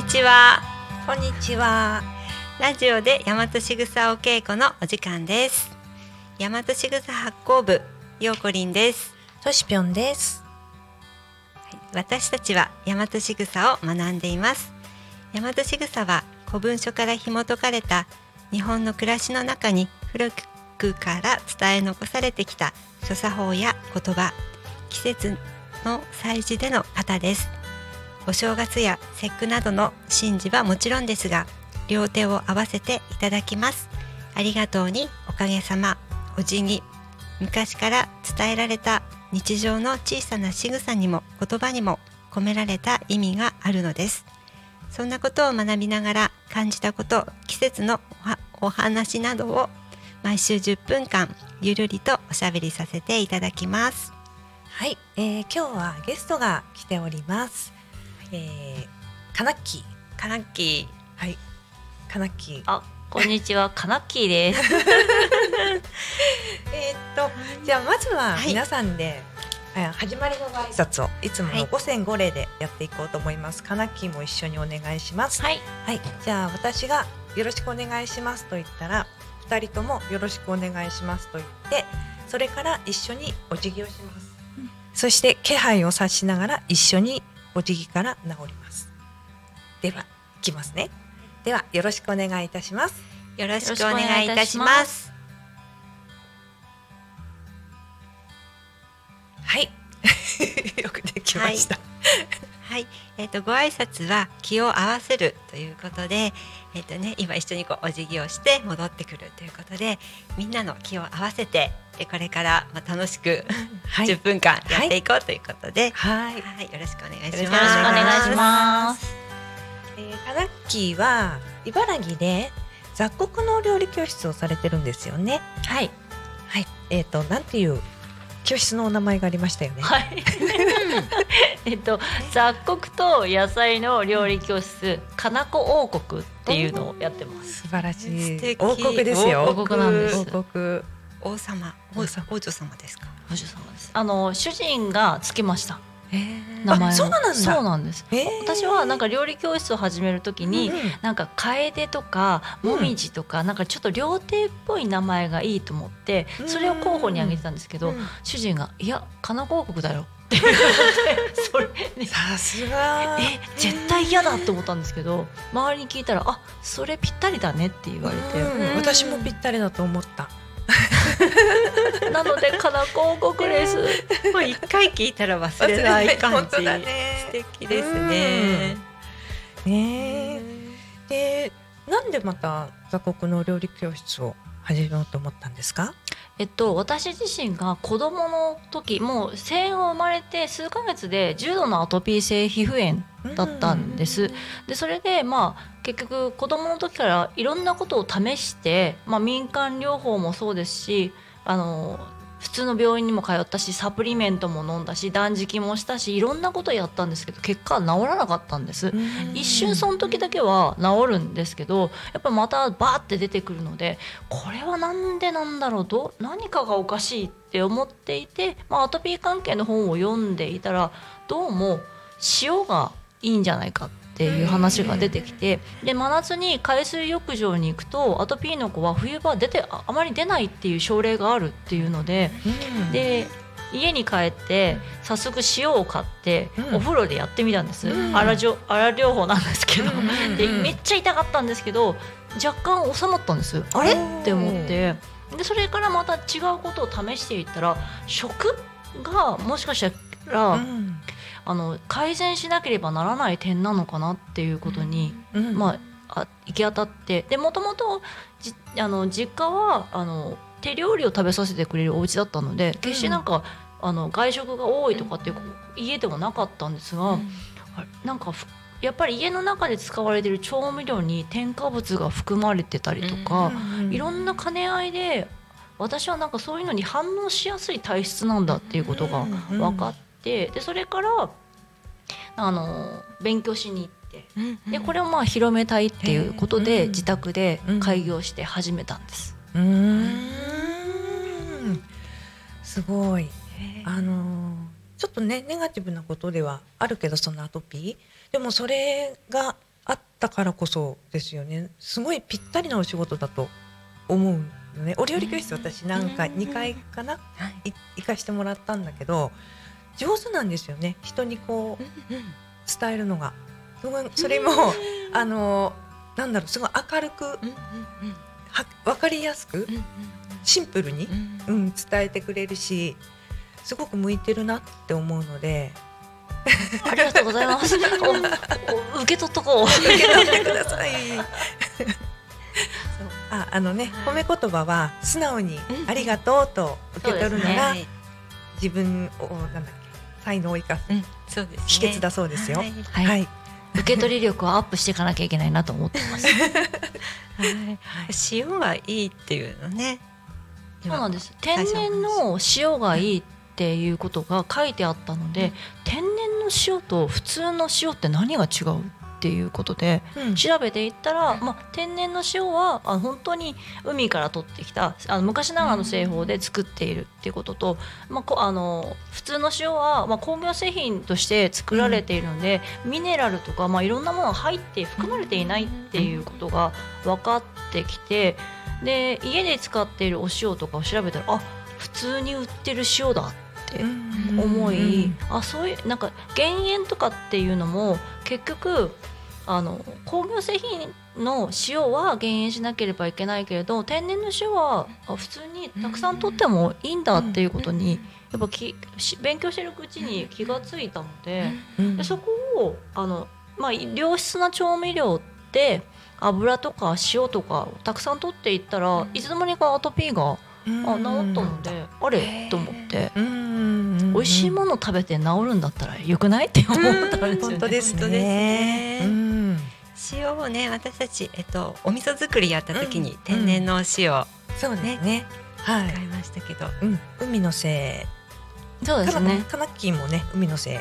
にちは。こんにちは。ラジオで大和しぐさお稽古のお時間です。大和しぐさ発行部ようこりんです。としぴょんです。私たちは大和しぐさを学んでいます。大和しぐさは古文書から紐解かれた日本の暮らしの中に古くから伝え残されてきた所作法や言葉季節の祭事での型ですお正月や節句などの神事はもちろんですが両手を合わせていただきます。ありがとうにおかげさま。お辞儀昔から伝えられた日常の小さな仕草にも言葉にも込められた意味があるのです。そんなことを学びながら感じたこと季節のお話などを毎週10分間ゆるりとおしゃべりさせていただきます。はい、えー、今日はゲストが来ております。えー、カナッキー。カナッキはい。カナッキー。あ、こんにちは、カナッキーです。えーっと、じゃあまずははい皆さんで、えー始まりのご挨拶をいつもはいの五線五礼でやっていこうと思います。カナッキーも一緒にお願いします。はい、はい、じゃあ私がよろしくお願いしますと言ったら、二人ともよろしくお願いしますと言って、それから一緒にお辞儀をします。そして気配を察しながら一緒にお辞儀から治ります。では、いきますね。ではよろしくお願いいたします。ーよろしくお願いいたしますはい。よくできました。はい、えっ、とご挨拶は気を合わせるということで、えっ、とね今一緒にこうお辞儀をして戻ってくるということで、みんなの気を合わせてでこれからまあ楽しく はい10分間やっていこうということで、はい。はい、よろしくお願いします。よろしくお願いします。えー、カナッキーは茨城で雑穀の料理教室をされてるんですよね。はい、はい。えっ、となんていう教室のお名前がありましたよね。はい。えっと、雑穀と野菜の料理教室、かなこ王国っていうのをやってます。素晴らしい。王国ですよ。王国。なんです。王国。王様、王王様。王女様ですか？お嬢様です。あの主人がつけました。えー。名前そうなんだ。そうなんです。えー。私はなんか料理教室を始めるときに、うんなんか楓とかもみじとか、なんかちょっと料亭っぽい名前がいいと思ってそれを候補に挙げてたんですけど、うん。主人が「いやかなこ王国だよ」さすが。え絶対嫌だと思ったんですけど周りに聞いたら「あそれぴったりだね」って言われて、うん私もぴったりだと思った。なのでかなこ王国です。もう一回聞いたら忘れない感本じ。ね素敵ですね。ねえ。で、なんでまた雑穀の料理教室を始めようと思ったんですか？えっと、私自身が子供の時もう生後生まれて数ヶ月で重度のアトピー性皮膚炎だったんです。でそれでまあ結局子供の時からいろんなことを試して、まあ、民間療法もそうですしあの普通の病院にも通ったしサプリメントも飲んだし断食もしたしいろんなことやったんですけど結果は治らなかったんです。うん一瞬その時だけは治るんですけどやっぱまたバーって出てくるのでこれはなんでなんだろうどう何かがおかしいって思っていて、まあ、アトピー関係の本を読んでいたらどうも塩がいいんじゃないかっていう話が出てきてで真夏に海水浴場に行くとアトピーの子は冬場出てああまり出ないっていう症例があるっていうのでうん。で家に帰って早速塩を買ってうん。お風呂でやってみたんです、うん。療法なんですけど、うんうんでめっちゃ痛かったんですけど若干収まったんです。あれ？って思って。でそれからまた違うことを試していったら食がもしかしたら、うんあの改善しなければならない点なのかなっていうことに、うん。まあ、あ行き当たって。でもともとじあの実家はあの手料理を食べさせてくれるお家だったので決してなんかあの外食が多いとかっていう家ではなかったんですが、あれなんかふやっぱり家の中で使われている調味料に添加物が含まれてたりとか、いろんな兼ね合いで私はなんかそういうのに反応しやすい体質なんだっていうことが分かって、でそれからあの勉強しに行って。でこれをまあ広めたいっていうことで自宅で開業して始めたんです。うーん。すごい。あのーちょっとねネガティブなことではあるけどそのアトピー。でもそれがあったからこそですよね。すごいぴったりなお仕事だと思うのね。お料理教室私なんか2回かな、い行かしてもらったんだけど上手なんですよね。人にこう伝えるのが。それもあのーなんだろうすごい明るくは分かりやすくシンプルに、うん、伝えてくれるしすごく向いてるなって思うので。ありがとうございます。受け取っとこう。受け取ってください。ああのね褒め言葉は素直に「ありがとう」と受け取るのが、はい。自分をなんだっけ才能を生かすうんそうですね。秘訣だそうですよ。はい。はい。はい。受け取り力をアップしていかなきゃいけないなと思ってます。はい。塩がいいっていうのね。そうなんです。天然の塩がいいっていうことが書いてあったので、天然の塩と普通の塩って何が違う？っていうことでうん。調べていったら、まあ、天然の塩はあの本当に海から取ってきたあの昔ながらの製法で作っているっていうことと、まあ、こあの普通の塩は、まあ、工業製品として作られているので、ミネラルとか、まあ、いろんなものが入って含まれていないっていうことが分かってきてで家で使っているお塩とかを調べたらあ普通に売ってる塩だって思い、あそういうなんか減塩とかっていうのも結局あの工業製品の塩は減塩しなければいけないけれど天然の塩はあ普通にたくさん取ってもいいんだっていうことにやっぱきし勉強してるうちに気がついたのでうんでそこをあの、まあ、良質な調味料って油とか塩とかをたくさん取っていったらいつの間にかアトピーがあ治ったのであれ？と思って。うん美味しいもの食べて治るんだったらよくない？って思ったんですよね。本当ですね。ねうん塩をね私たちえっとお味噌作りやった時にうん天然のお塩をそうですね。はい使いましたけど、うん、海のせい。そうですね。カナッキーもね、海のせい。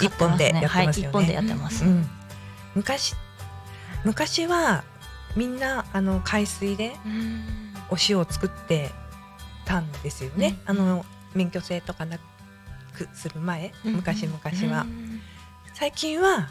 一本でやってはい、ますよね一本でやってます。うん。昔。昔は。みんな、あの海水でお塩を作ってたんですよね。あの免許制とかなくする前、昔々は。最近は。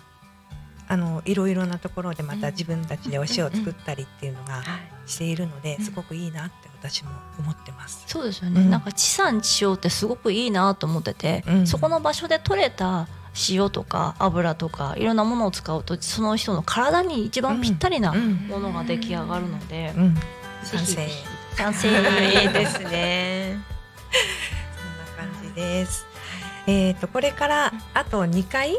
あのいろいろなところでまた自分たちでお塩を作ったりっていうのがはい。しているのでうん。すごくいいなって私も思ってます。そうですよね。うん。なんか地産地消ってすごくいいなと思ってて、うん。そこの場所で採れた塩とか油とかいろんなものを使うとその人の体に一番ぴったりなうん。ものが出来上がるので、うん、ぜ賛成。賛成いいですね。そんな感じです。えっ、とこれからあと2回、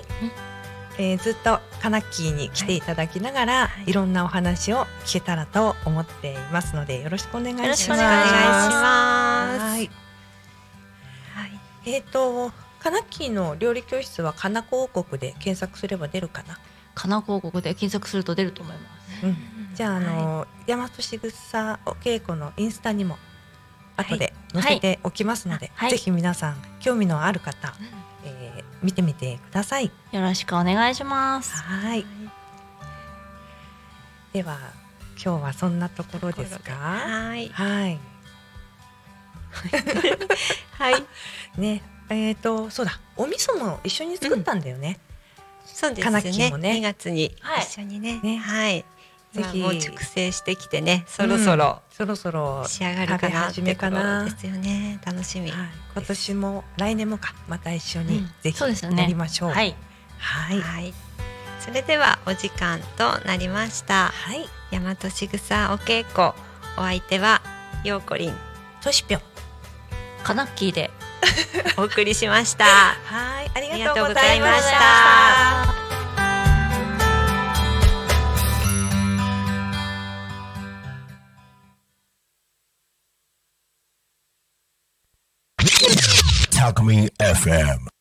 えーずっとカナッキーに来ていただきながら、い、ろんなお話を聞けたらと思っていますのでよろしくお願いします。よろしくおお願いします。はい。はい。えっ、とカナッキーの料理教室はカナコ王国で検索すれば出るかな？かな広告で検索すると出ると思います。うん。じゃああの、大和しぐさお稽古のインスタにも後で載せておきますので、はいぜひ皆さん興味のある方、えー見てみてください。よろしくお願いします。はい。では今日はそんなところですか。はい。はい。はい。ね、えっ、とそうだ、お味噌も一緒に作ったんだよね。そうですね。ね2月にはい一緒にね。ねはい。ぜひ今もう熟成してきてね、そろそろそろそろ仕上がるかなって食べ始めかなところですよね。楽しみ。はい、今年も来年もかまた一緒にうんぜひそうですよねやりましょう。はい。はい。はい。それではお時間となりました。はい。大和しぐさお稽古。お相手はようこりんとしぴょん。カナッキーで お送りしました。はい、ありがとうございました。FM.